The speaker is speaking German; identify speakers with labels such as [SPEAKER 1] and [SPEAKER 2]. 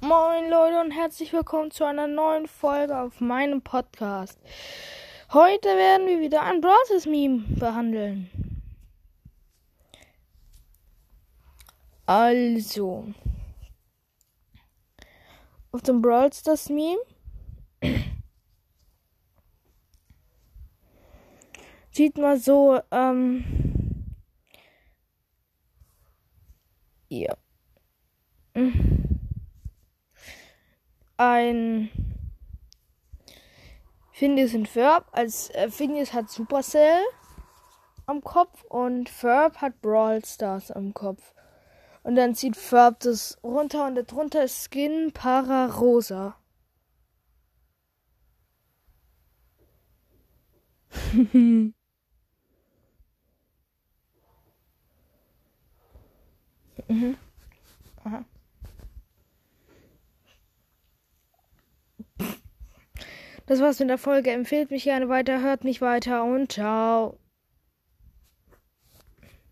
[SPEAKER 1] Moin Leute und herzlich willkommen zu einer neuen Folge auf meinem Podcast. Heute werden wir wieder ein Brawlers Meme behandeln. Also, auf dem Brawl Stars Meme sieht man so, ähm, ja. Ein Phineas und Ferb. Als äh, Phineas hat Supercell am Kopf und Ferb hat Brawl Stars am Kopf. Und dann zieht Ferb das runter und darunter ist Skin Para Rosa. mhm. Aha. Das war's mit der Folge. Empfehlt mich gerne weiter, hört mich weiter und ciao.